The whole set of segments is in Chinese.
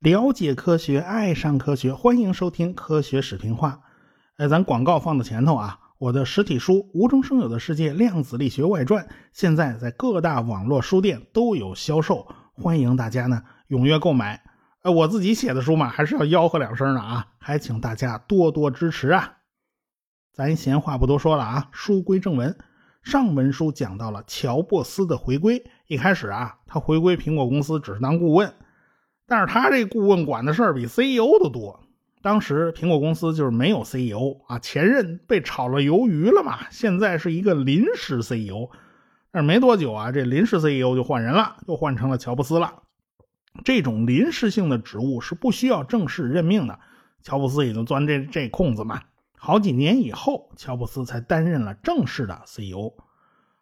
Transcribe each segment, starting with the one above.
了解科学，爱上科学，欢迎收听科学视频化。哎，咱广告放在前头啊！我的实体书《无中生有的世界：量子力学外传》现在在各大网络书店都有销售，欢迎大家呢踊跃购买。哎，我自己写的书嘛，还是要吆喝两声的啊！还请大家多多支持啊！咱闲话不多说了啊，书归正文。上文书讲到了乔布斯的回归，一开始啊，他回归苹果公司只是当顾问。但是他这顾问管的事儿比 CEO 都多。当时苹果公司就是没有 CEO 啊，前任被炒了鱿鱼了嘛，现在是一个临时 CEO。但是没多久啊，这临时 CEO 就换人了，又换成了乔布斯了。这种临时性的职务是不需要正式任命的，乔布斯也就钻这这空子嘛。好几年以后，乔布斯才担任了正式的 CEO。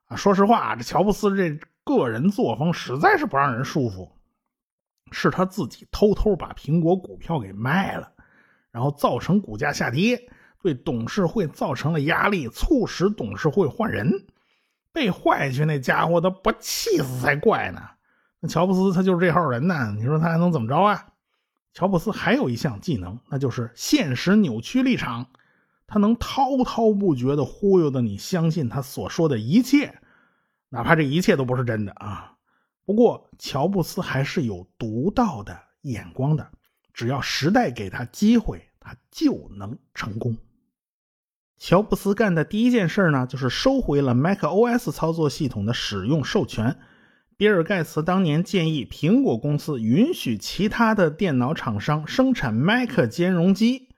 啊，说实话，这乔布斯这个人作风实在是不让人舒服。是他自己偷偷把苹果股票给卖了，然后造成股价下跌，对董事会造成了压力，促使董事会换人。被坏去那家伙，他不气死才怪呢。那乔布斯他就是这号人呢，你说他还能怎么着啊？乔布斯还有一项技能，那就是现实扭曲立场，他能滔滔不绝的忽悠的你相信他所说的一切，哪怕这一切都不是真的啊。不过，乔布斯还是有独到的眼光的。只要时代给他机会，他就能成功。乔布斯干的第一件事呢，就是收回了 macOS 操作系统的使用授权。比尔·盖茨当年建议苹果公司允许其他的电脑厂商生产 Mac 兼容机。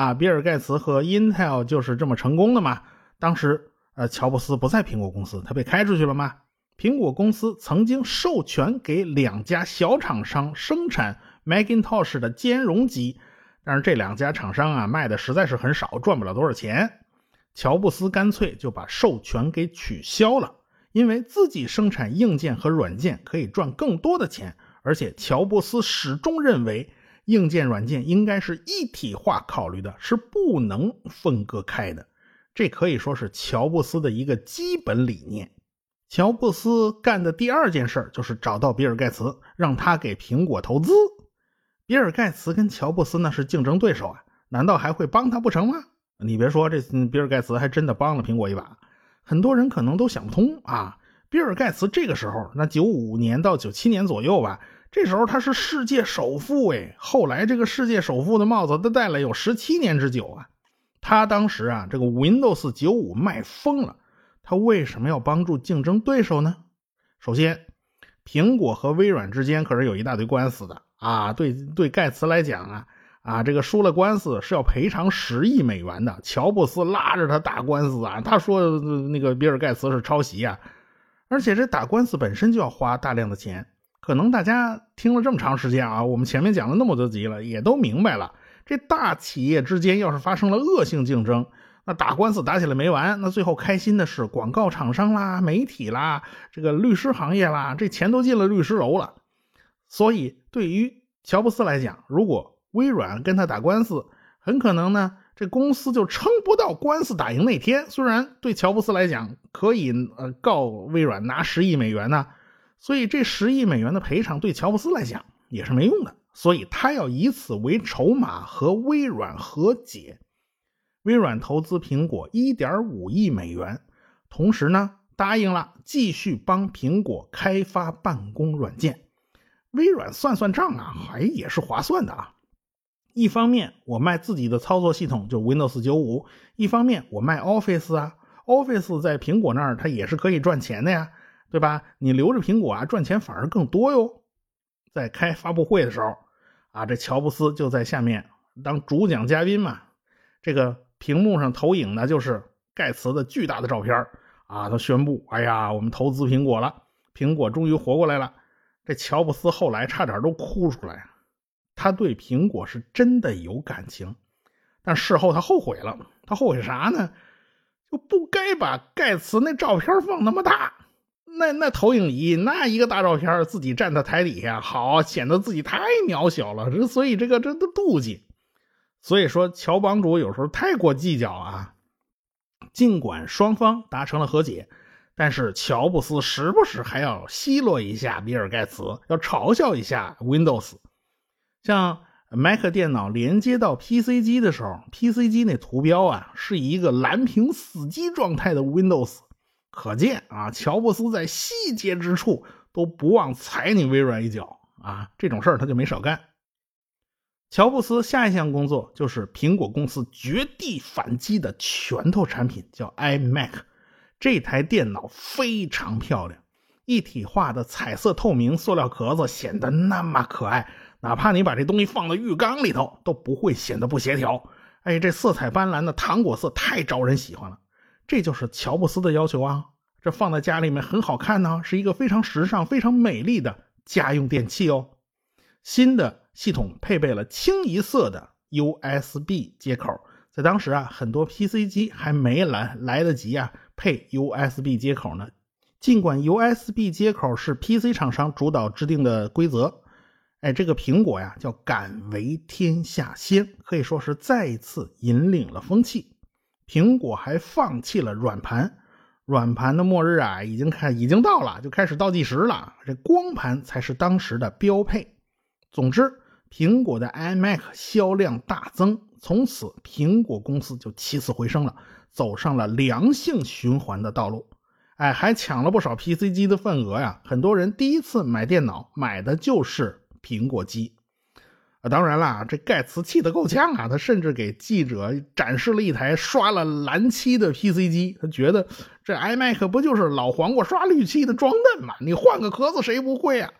啊，比尔·盖茨和 Intel 就是这么成功的嘛。当时，呃，乔布斯不在苹果公司，他被开出去了吗？苹果公司曾经授权给两家小厂商生产 Macintosh 的兼容机，但是这两家厂商啊卖的实在是很少，赚不了多少钱。乔布斯干脆就把授权给取消了，因为自己生产硬件和软件可以赚更多的钱，而且乔布斯始终认为硬件软件应该是一体化考虑的，是不能分割开的。这可以说是乔布斯的一个基本理念。乔布斯干的第二件事就是找到比尔盖茨，让他给苹果投资。比尔盖茨跟乔布斯那是竞争对手啊，难道还会帮他不成吗？你别说，这比尔盖茨还真的帮了苹果一把。很多人可能都想不通啊，比尔盖茨这个时候，那九五年到九七年左右吧，这时候他是世界首富哎。后来这个世界首富的帽子他戴了有十七年之久啊。他当时啊，这个 Windows 九五卖疯了。他为什么要帮助竞争对手呢？首先，苹果和微软之间可是有一大堆官司的啊。对对，盖茨来讲啊啊，这个输了官司是要赔偿十亿美元的。乔布斯拉着他打官司啊，他说那个比尔盖茨是抄袭啊，而且这打官司本身就要花大量的钱。可能大家听了这么长时间啊，我们前面讲了那么多集了，也都明白了，这大企业之间要是发生了恶性竞争。那打官司打起来没完，那最后开心的是广告厂商啦、媒体啦、这个律师行业啦，这钱都进了律师楼了。所以对于乔布斯来讲，如果微软跟他打官司，很可能呢，这公司就撑不到官司打赢那天。虽然对乔布斯来讲可以呃告微软拿十亿美元呢，所以这十亿美元的赔偿对乔布斯来讲也是没用的。所以他要以此为筹码和微软和解。微软投资苹果一点五亿美元，同时呢答应了继续帮苹果开发办公软件。微软算算账啊，还也是划算的啊。一方面我卖自己的操作系统，就 Windows 九五；一方面我卖 Office 啊，Office 在苹果那儿它也是可以赚钱的呀，对吧？你留着苹果啊，赚钱反而更多哟。在开发布会的时候啊，这乔布斯就在下面当主讲嘉宾嘛，这个。屏幕上投影的就是盖茨的巨大的照片啊！他宣布：“哎呀，我们投资苹果了，苹果终于活过来了。”这乔布斯后来差点都哭出来。他对苹果是真的有感情，但事后他后悔了。他后悔啥呢？就不该把盖茨那照片放那么大。那那投影仪那一个大照片，自己站在台底下，好显得自己太渺小了。所以这个这都妒忌。所以说，乔帮主有时候太过计较啊。尽管双方达成了和解，但是乔布斯时不时还要奚落一下比尔盖茨，要嘲笑一下 Windows。像 Mac 电脑连接到 PC 机的时候，PC 机那图标啊是一个蓝屏死机状态的 Windows，可见啊，乔布斯在细节之处都不忘踩你微软一脚啊，这种事儿他就没少干。乔布斯下一项工作就是苹果公司绝地反击的拳头产品，叫 iMac。这台电脑非常漂亮，一体化的彩色透明塑料壳子显得那么可爱，哪怕你把这东西放到浴缸里头都不会显得不协调。哎，这色彩斑斓的糖果色太招人喜欢了，这就是乔布斯的要求啊！这放在家里面很好看呢，是一个非常时尚、非常美丽的家用电器哦。新的系统配备了清一色的 USB 接口，在当时啊，很多 PC 机还没来来得及啊配 USB 接口呢。尽管 USB 接口是 PC 厂商主导制定的规则，哎，这个苹果呀叫敢为天下先，可以说是再一次引领了风气。苹果还放弃了软盘，软盘的末日啊已经开已经到了，就开始倒计时了。这光盘才是当时的标配。总之，苹果的 iMac 销量大增，从此苹果公司就起死回生了，走上了良性循环的道路。哎，还抢了不少 PC 机的份额呀！很多人第一次买电脑买的就是苹果机。啊，当然啦，这盖茨气得够呛啊，他甚至给记者展示了一台刷了蓝漆的 PC 机，他觉得这 iMac 不就是老黄瓜刷绿漆的装嫩吗？你换个壳子谁不会啊？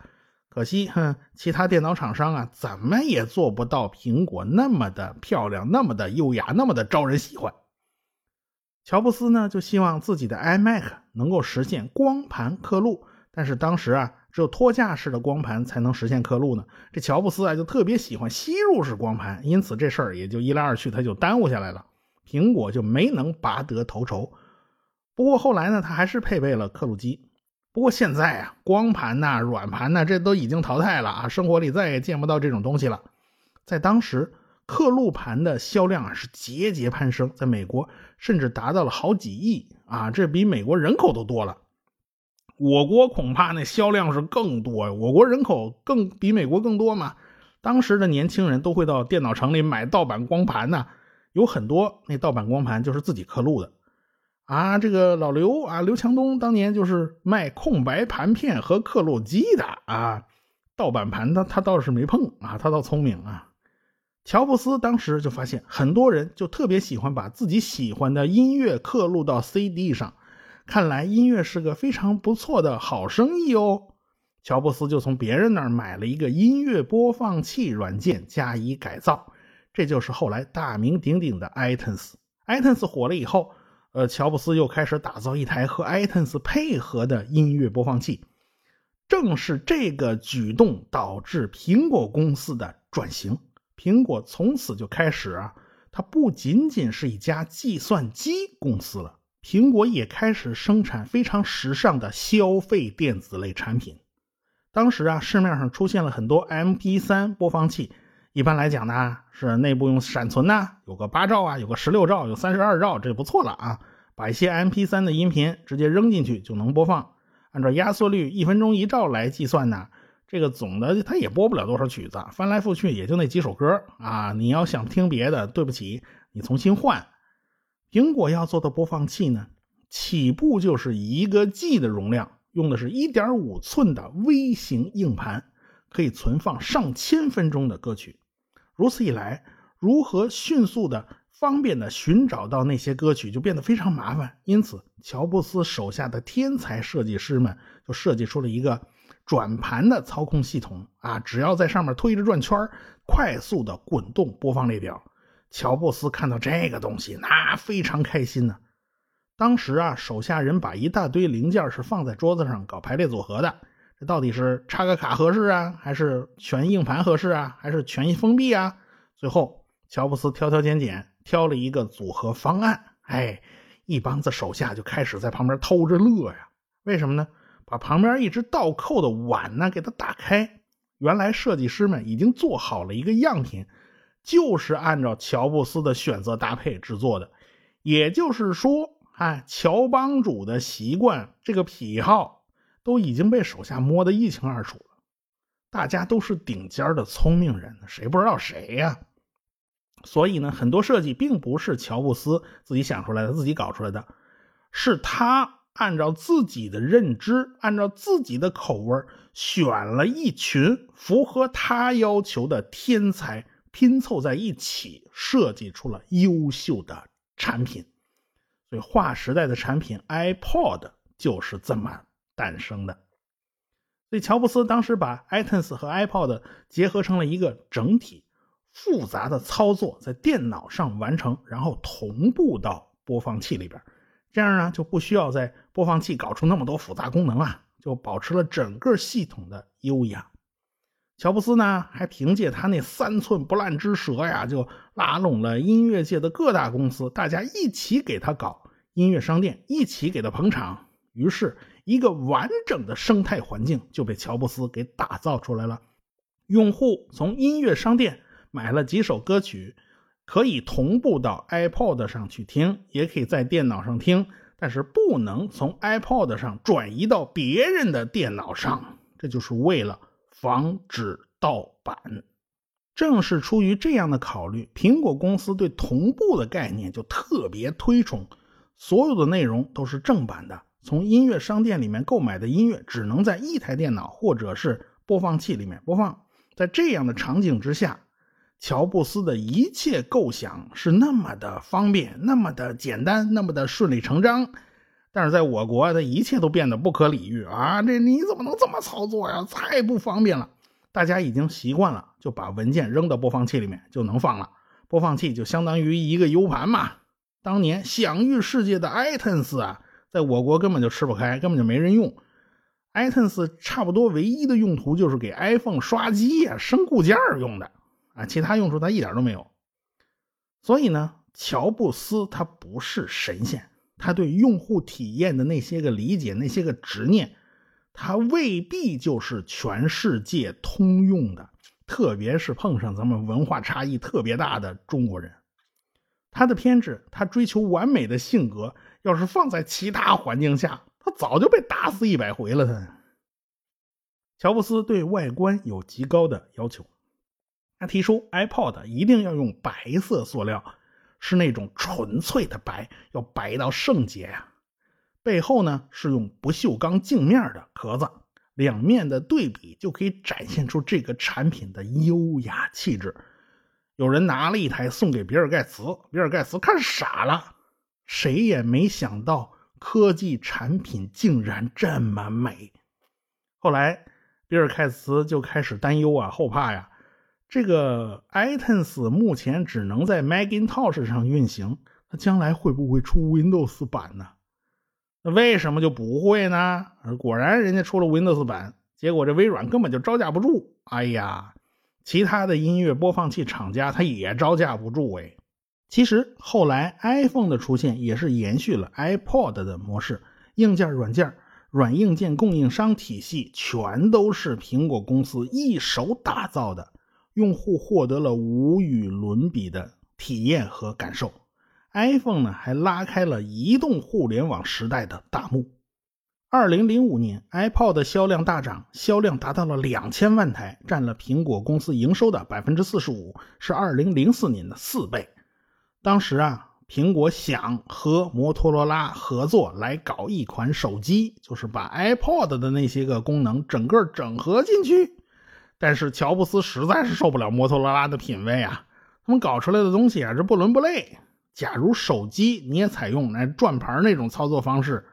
可惜，哼，其他电脑厂商啊，怎么也做不到苹果那么的漂亮，那么的优雅，那么的招人喜欢。乔布斯呢，就希望自己的 iMac 能够实现光盘刻录，但是当时啊，只有托架式的光盘才能实现刻录呢。这乔布斯啊，就特别喜欢吸入式光盘，因此这事儿也就一来二去，他就耽误下来了。苹果就没能拔得头筹。不过后来呢，他还是配备了刻录机。不过现在啊，光盘呐、软盘呐，这都已经淘汰了啊，生活里再也见不到这种东西了。在当时，刻录盘的销量啊是节节攀升，在美国甚至达到了好几亿啊，这比美国人口都多了。我国恐怕那销量是更多，我国人口更比美国更多嘛。当时的年轻人都会到电脑城里买盗版光盘呢，有很多那盗版光盘就是自己刻录的。啊，这个老刘啊，刘强东当年就是卖空白盘片和刻录机的啊，盗版盘他他倒是没碰啊，他倒聪明啊。乔布斯当时就发现，很多人就特别喜欢把自己喜欢的音乐刻录到 CD 上，看来音乐是个非常不错的好生意哦。乔布斯就从别人那儿买了一个音乐播放器软件加以改造，这就是后来大名鼎鼎的 iTunes。iTunes 火了以后。呃，乔布斯又开始打造一台和 iTunes 配合的音乐播放器。正是这个举动导致苹果公司的转型。苹果从此就开始啊，它不仅仅是一家计算机公司了，苹果也开始生产非常时尚的消费电子类产品。当时啊，市面上出现了很多 MP3 播放器。一般来讲呢，是内部用闪存呢，有个八兆啊，有个十六兆，有三十二兆，这不错了啊。把一些 MP3 的音频直接扔进去就能播放，按照压缩率一分钟一兆来计算呢，这个总的它也播不了多少曲子，翻来覆去也就那几首歌啊。你要想听别的，对不起，你重新换。苹果要做的播放器呢，起步就是一个 G 的容量，用的是一点五寸的微型硬盘，可以存放上千分钟的歌曲。如此一来，如何迅速的、方便的寻找到那些歌曲就变得非常麻烦。因此，乔布斯手下的天才设计师们就设计出了一个转盘的操控系统啊，只要在上面推着转圈快速的滚动播放列表。乔布斯看到这个东西，那非常开心呢。当时啊，手下人把一大堆零件是放在桌子上搞排列组合的。这到底是插个卡合适啊，还是全硬盘合适啊，还是全封闭啊？最后，乔布斯挑挑拣拣，挑了一个组合方案。哎，一帮子手下就开始在旁边偷着乐呀。为什么呢？把旁边一直倒扣的碗呢给它打开，原来设计师们已经做好了一个样品，就是按照乔布斯的选择搭配制作的。也就是说。哎，乔帮主的习惯，这个癖好都已经被手下摸得一清二楚了。大家都是顶尖的聪明人，谁不知道谁呀？所以呢，很多设计并不是乔布斯自己想出来的、自己搞出来的，是他按照自己的认知、按照自己的口味选了一群符合他要求的天才，拼凑在一起，设计出了优秀的产品。所以，划时代的产品 iPod 就是这么诞生的。所以，乔布斯当时把 iTunes 和 iPod 结合成了一个整体，复杂的操作在电脑上完成，然后同步到播放器里边，这样呢就不需要在播放器搞出那么多复杂功能了，就保持了整个系统的优雅。乔布斯呢还凭借他那三寸不烂之舌呀，就拉拢了音乐界的各大公司，大家一起给他搞音乐商店，一起给他捧场，于是。一个完整的生态环境就被乔布斯给打造出来了。用户从音乐商店买了几首歌曲，可以同步到 iPod 上去听，也可以在电脑上听，但是不能从 iPod 上转移到别人的电脑上。这就是为了防止盗版。正是出于这样的考虑，苹果公司对同步的概念就特别推崇，所有的内容都是正版的。从音乐商店里面购买的音乐只能在一台电脑或者是播放器里面播放。在这样的场景之下，乔布斯的一切构想是那么的方便，那么的简单，那么的顺理成章。但是在我国，的一切都变得不可理喻啊！这你怎么能这么操作呀？太不方便了。大家已经习惯了，就把文件扔到播放器里面就能放了。播放器就相当于一个 U 盘嘛。当年享誉世界的 iTunes 啊。在我国根本就吃不开，根本就没人用。iTunes 差不多唯一的用途就是给 iPhone 刷机呀、升固件用的啊，其他用处它一点都没有。所以呢，乔布斯他不是神仙，他对用户体验的那些个理解、那些个执念，他未必就是全世界通用的。特别是碰上咱们文化差异特别大的中国人，他的偏执，他追求完美的性格。要是放在其他环境下，他早就被打死一百回了。他，乔布斯对外观有极高的要求，他提出 iPod 一定要用白色塑料，是那种纯粹的白，要白到圣洁呀。背后呢是用不锈钢镜面的壳子，两面的对比就可以展现出这个产品的优雅气质。有人拿了一台送给比尔盖茨，比尔盖茨看傻了。谁也没想到科技产品竟然这么美。后来，比尔盖茨就开始担忧啊，后怕呀。这个 iTunes 目前只能在 Macintosh 上运行，它将来会不会出 Windows 版呢？那为什么就不会呢？果然，人家出了 Windows 版，结果这微软根本就招架不住。哎呀，其他的音乐播放器厂家它也招架不住哎。其实后来 iPhone 的出现也是延续了 iPod 的模式，硬件、软件、软硬件供应商体系全都是苹果公司一手打造的，用户获得了无与伦比的体验和感受。iPhone 呢还拉开了移动互联网时代的大幕。二零零五年，iPod 销量大涨，销量达到了两千万台，占了苹果公司营收的百分之四十五，是二零零四年的四倍。当时啊，苹果想和摩托罗拉合作来搞一款手机，就是把 iPod 的那些个功能整个整合进去。但是乔布斯实在是受不了摩托罗拉的品味啊，他们搞出来的东西啊是不伦不类。假如手机你也采用那转盘那种操作方式，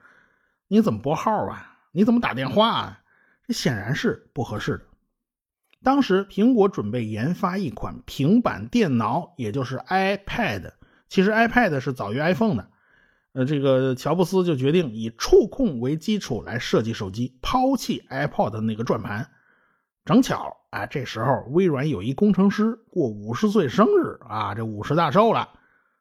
你怎么拨号啊？你怎么打电话啊？这显然是不合适的。当时苹果准备研发一款平板电脑，也就是 iPad。其实 iPad 是早于 iPhone 的，呃，这个乔布斯就决定以触控为基础来设计手机，抛弃 iPod 的那个转盘。正巧啊，这时候微软有一工程师过五十岁生日啊，这五十大寿了。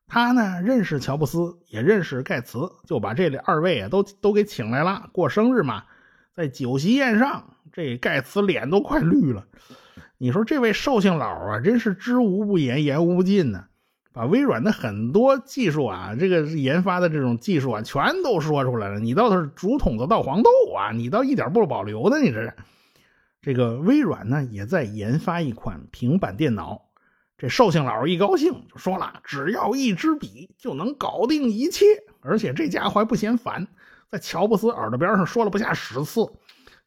他呢认识乔布斯，也认识盖茨，就把这二位啊都都给请来了过生日嘛。在酒席宴上，这盖茨脸都快绿了。你说这位寿星老啊，真是知无不言，言无不尽呢。把微软的很多技术啊，这个研发的这种技术啊，全都说出来了。你倒是竹筒子倒黄豆啊，你倒一点不保留的，你这是。这个微软呢，也在研发一款平板电脑。这寿星老一高兴就说了：“只要一支笔就能搞定一切。”而且这家伙还不嫌烦，在乔布斯耳朵边上说了不下十次。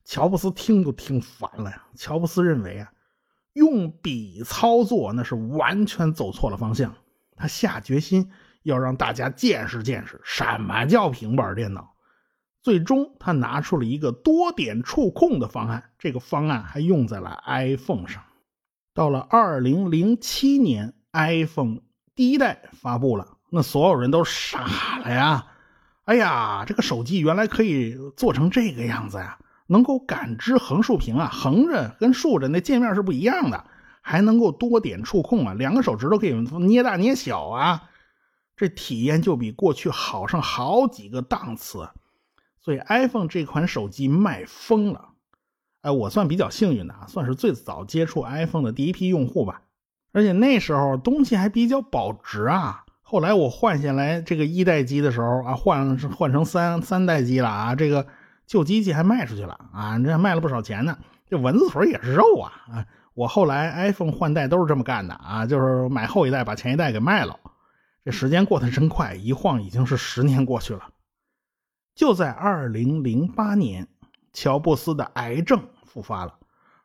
乔布斯听都听烦了呀。乔布斯认为啊，用笔操作那是完全走错了方向。他下决心要让大家见识见识什么叫平板电脑。最终，他拿出了一个多点触控的方案。这个方案还用在了 iPhone 上。到了2007年，iPhone 第一代发布了，那所有人都傻了呀！哎呀，这个手机原来可以做成这个样子呀，能够感知横竖屏啊，横着跟竖着那界面是不一样的。还能够多点触控啊，两个手指头可以捏大捏小啊，这体验就比过去好上好几个档次。所以 iPhone 这款手机卖疯了。哎，我算比较幸运的啊，算是最早接触 iPhone 的第一批用户吧。而且那时候东西还比较保值啊。后来我换下来这个一代机的时候啊，换换成三三代机了啊，这个旧机器还卖出去了啊，这卖了不少钱呢。这蚊子腿也是肉啊啊！我后来 iPhone 换代都是这么干的啊，就是买后一代把前一代给卖了。这时间过得真快，一晃已经是十年过去了。就在2008年，乔布斯的癌症复发了。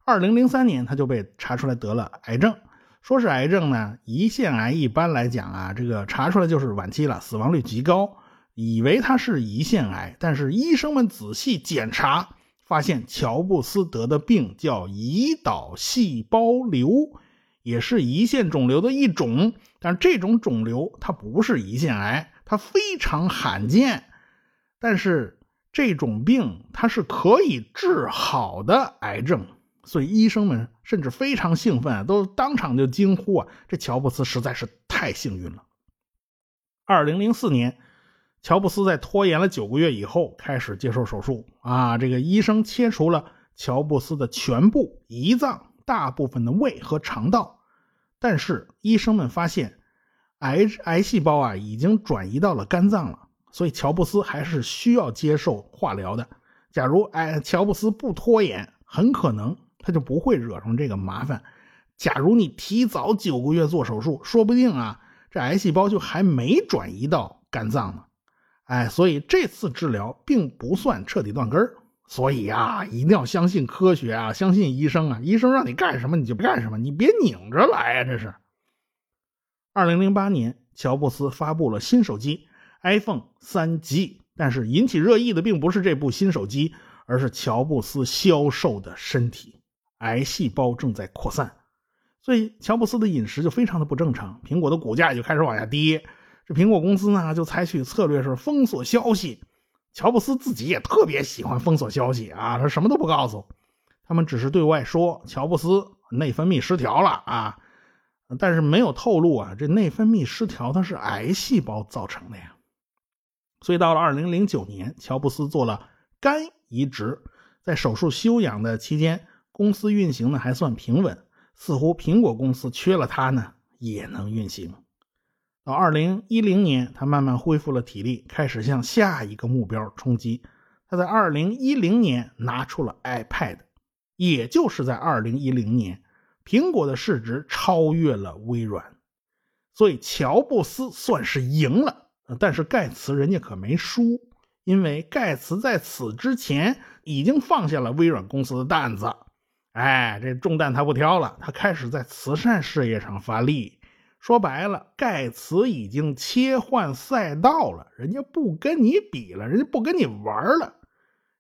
2003年他就被查出来得了癌症，说是癌症呢，胰腺癌一般来讲啊，这个查出来就是晚期了，死亡率极高，以为他是胰腺癌，但是医生们仔细检查。发现乔布斯得的病叫胰岛细胞瘤，也是胰腺肿瘤的一种。但这种肿瘤它不是胰腺癌，它非常罕见。但是这种病它是可以治好的癌症，所以医生们甚至非常兴奋，都当场就惊呼啊！这乔布斯实在是太幸运了。二零零四年。乔布斯在拖延了九个月以后开始接受手术啊，这个医生切除了乔布斯的全部胰脏、大部分的胃和肠道，但是医生们发现癌癌细胞啊已经转移到了肝脏了，所以乔布斯还是需要接受化疗的。假如哎乔布斯不拖延，很可能他就不会惹上这个麻烦。假如你提早九个月做手术，说不定啊这癌细胞就还没转移到肝脏呢。哎，所以这次治疗并不算彻底断根儿，所以啊，一定要相信科学啊，相信医生啊，医生让你干什么你就干什么，你别拧着来呀！这是。二零零八年，乔布斯发布了新手机 iPhone 三 G，但是引起热议的并不是这部新手机，而是乔布斯消瘦的身体，癌细胞正在扩散，所以乔布斯的饮食就非常的不正常，苹果的股价就开始往下跌。这苹果公司呢，就采取策略是封锁消息。乔布斯自己也特别喜欢封锁消息啊，他什么都不告诉。他们只是对外说乔布斯内分泌失调了啊，但是没有透露啊，这内分泌失调它是癌细胞造成的呀。所以到了二零零九年，乔布斯做了肝移植，在手术休养的期间，公司运行的还算平稳，似乎苹果公司缺了他呢也能运行。到二零一零年，他慢慢恢复了体力，开始向下一个目标冲击。他在二零一零年拿出了 iPad，也就是在二零一零年，苹果的市值超越了微软，所以乔布斯算是赢了。但是盖茨人家可没输，因为盖茨在此之前已经放下了微软公司的担子，哎，这重担他不挑了，他开始在慈善事业上发力。说白了，盖茨已经切换赛道了，人家不跟你比了，人家不跟你玩了。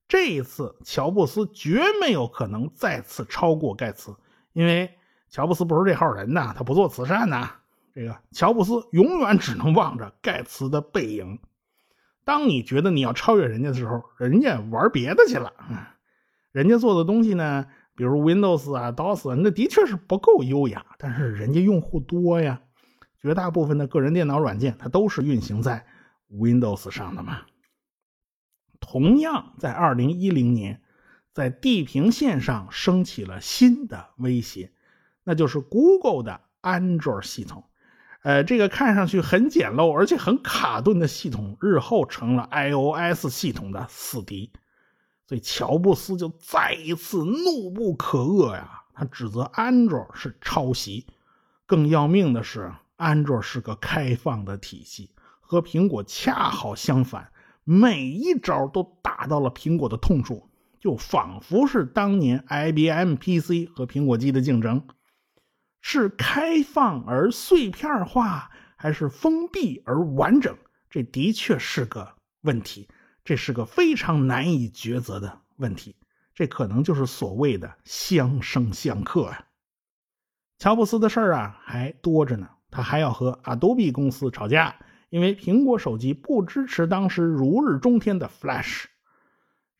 这一次，乔布斯绝没有可能再次超过盖茨，因为乔布斯不是这号人呐，他不做慈善呐。这个乔布斯永远只能望着盖茨的背影。当你觉得你要超越人家的时候，人家玩别的去了。人家做的东西呢，比如 Windows 啊、DOS，那的确是不够优雅，但是人家用户多呀。绝大部分的个人电脑软件，它都是运行在 Windows 上的嘛。同样，在2010年，在地平线上升起了新的威胁，那就是 Google 的 Android 系统。呃，这个看上去很简陋而且很卡顿的系统，日后成了 iOS 系统的死敌。所以乔布斯就再一次怒不可遏呀，他指责安卓是抄袭。更要命的是，安卓是个开放的体系，和苹果恰好相反，每一招都打到了苹果的痛处，就仿佛是当年 IBM PC 和苹果机的竞争，是开放而碎片化，还是封闭而完整？这的确是个问题。这是个非常难以抉择的问题，这可能就是所谓的相生相克啊。乔布斯的事儿啊还多着呢，他还要和 Adobe 公司吵架，因为苹果手机不支持当时如日中天的 Flash。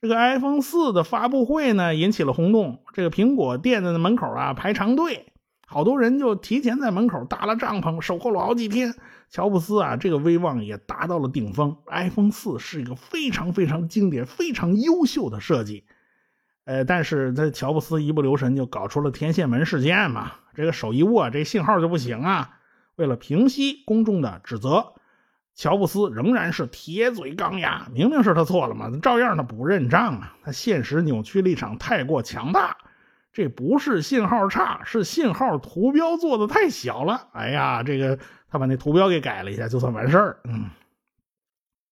这个 iPhone 四的发布会呢引起了轰动，这个苹果店的门口啊排长队。好多人就提前在门口搭了帐篷，守候了好几天。乔布斯啊，这个威望也达到了顶峰。iPhone 四是一个非常非常经典、非常优秀的设计。呃，但是这乔布斯一不留神就搞出了天线门事件嘛，这个手一握，这信号就不行啊。为了平息公众的指责，乔布斯仍然是铁嘴钢牙，明明是他错了嘛，照样他不认账啊。他现实扭曲立场太过强大。这不是信号差，是信号图标做的太小了。哎呀，这个他把那图标给改了一下，就算完事儿。嗯，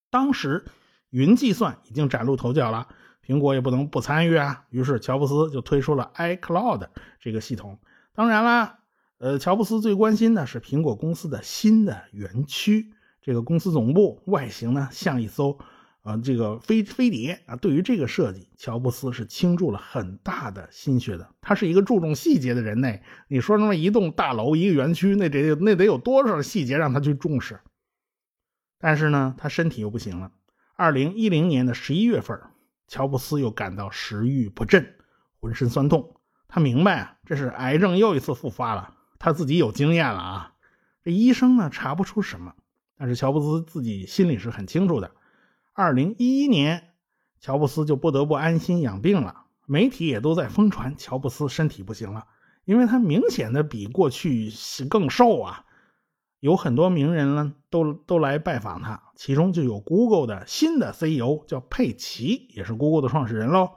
当时云计算已经崭露头角了，苹果也不能不参与啊。于是乔布斯就推出了 iCloud 这个系统。当然啦，呃，乔布斯最关心的是苹果公司的新的园区，这个公司总部外形呢像一艘。啊，这个飞飞碟啊，对于这个设计，乔布斯是倾注了很大的心血的。他是一个注重细节的人呢。你说那么一栋大楼、一个园区，那得那得有多少细节让他去重视？但是呢，他身体又不行了。二零一零年的十一月份，乔布斯又感到食欲不振，浑身酸痛。他明白啊，这是癌症又一次复发了。他自己有经验了啊。这医生呢查不出什么，但是乔布斯自己心里是很清楚的。二零一一年，乔布斯就不得不安心养病了。媒体也都在疯传乔布斯身体不行了，因为他明显的比过去更瘦啊。有很多名人呢，都都来拜访他，其中就有 Google 的新的 CEO 叫佩奇，也是 Google 的创始人喽。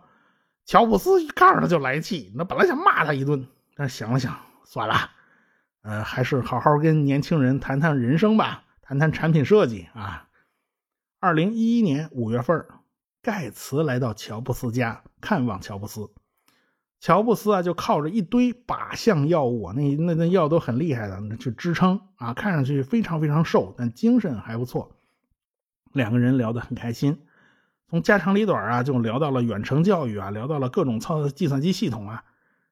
乔布斯一看他就来气，那本来想骂他一顿，但想了想，算了，呃，还是好好跟年轻人谈谈人生吧，谈谈产品设计啊。二零一一年五月份，盖茨来到乔布斯家看望乔布斯。乔布斯啊，就靠着一堆靶向药物，那那那药都很厉害的，去支撑啊，看上去非常非常瘦，但精神还不错。两个人聊得很开心，从家长里短啊，就聊到了远程教育啊，聊到了各种操计算机系统啊。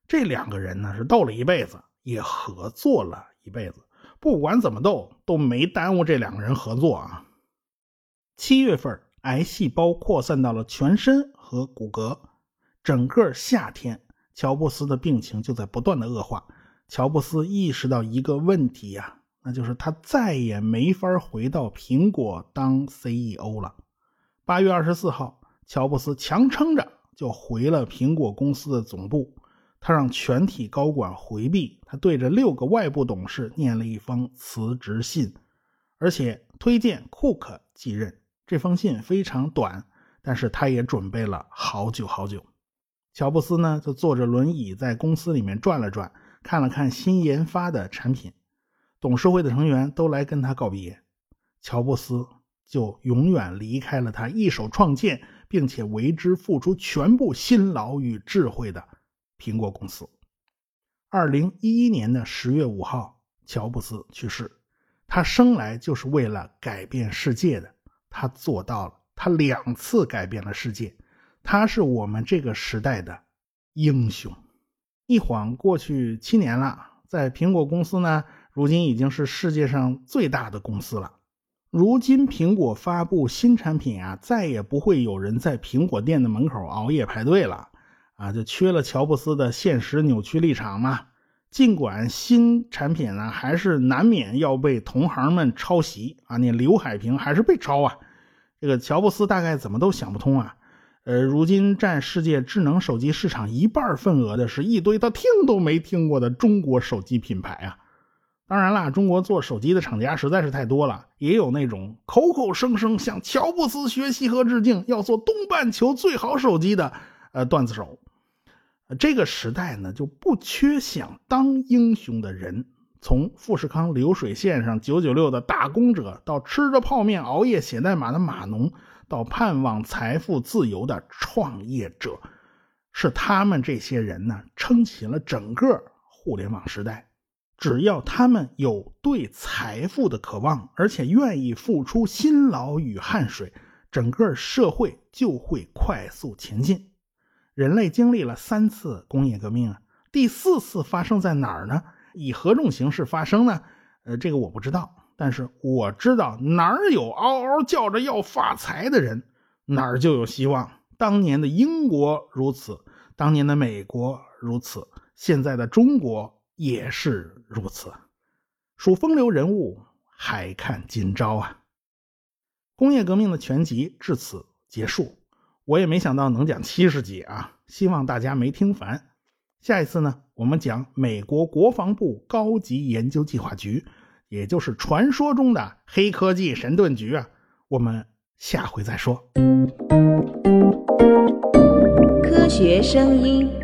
这两个人呢，是斗了一辈子，也合作了一辈子。不管怎么斗，都没耽误这两个人合作啊。七月份，癌细胞扩散到了全身和骨骼。整个夏天，乔布斯的病情就在不断的恶化。乔布斯意识到一个问题呀，那就是他再也没法回到苹果当 CEO 了。八月二十四号，乔布斯强撑着就回了苹果公司的总部。他让全体高管回避，他对着六个外部董事念了一封辞职信，而且推荐库克继任。这封信非常短，但是他也准备了好久好久。乔布斯呢，就坐着轮椅在公司里面转了转，看了看新研发的产品。董事会的成员都来跟他告别，乔布斯就永远离开了他一手创建并且为之付出全部辛劳与智慧的苹果公司。二零一一年的十月五号，乔布斯去世。他生来就是为了改变世界的。他做到了，他两次改变了世界，他是我们这个时代的英雄。一晃过去七年了，在苹果公司呢，如今已经是世界上最大的公司了。如今苹果发布新产品啊，再也不会有人在苹果店的门口熬夜排队了啊，就缺了乔布斯的现实扭曲立场嘛。尽管新产品呢，还是难免要被同行们抄袭啊！你刘海屏还是被抄啊！这个乔布斯大概怎么都想不通啊！呃，如今占世界智能手机市场一半份额的是一堆他听都没听过的中国手机品牌啊！当然啦，中国做手机的厂家实在是太多了，也有那种口口声声向乔布斯学习和致敬，要做东半球最好手机的呃段子手。这个时代呢，就不缺想当英雄的人。从富士康流水线上九九六的打工者，到吃着泡面熬夜写代码的码农，到盼望财富自由的创业者，是他们这些人呢，撑起了整个互联网时代。只要他们有对财富的渴望，而且愿意付出辛劳与汗水，整个社会就会快速前进。人类经历了三次工业革命啊，第四次发生在哪儿呢？以何种形式发生呢？呃，这个我不知道，但是我知道哪儿有嗷嗷叫着要发财的人，哪儿就有希望。当年的英国如此，当年的美国如此，现在的中国也是如此。数风流人物，还看今朝啊！工业革命的全集至此结束，我也没想到能讲七十集啊！希望大家没听烦。下一次呢，我们讲美国国防部高级研究计划局，也就是传说中的黑科技神盾局啊。我们下回再说。科学声音。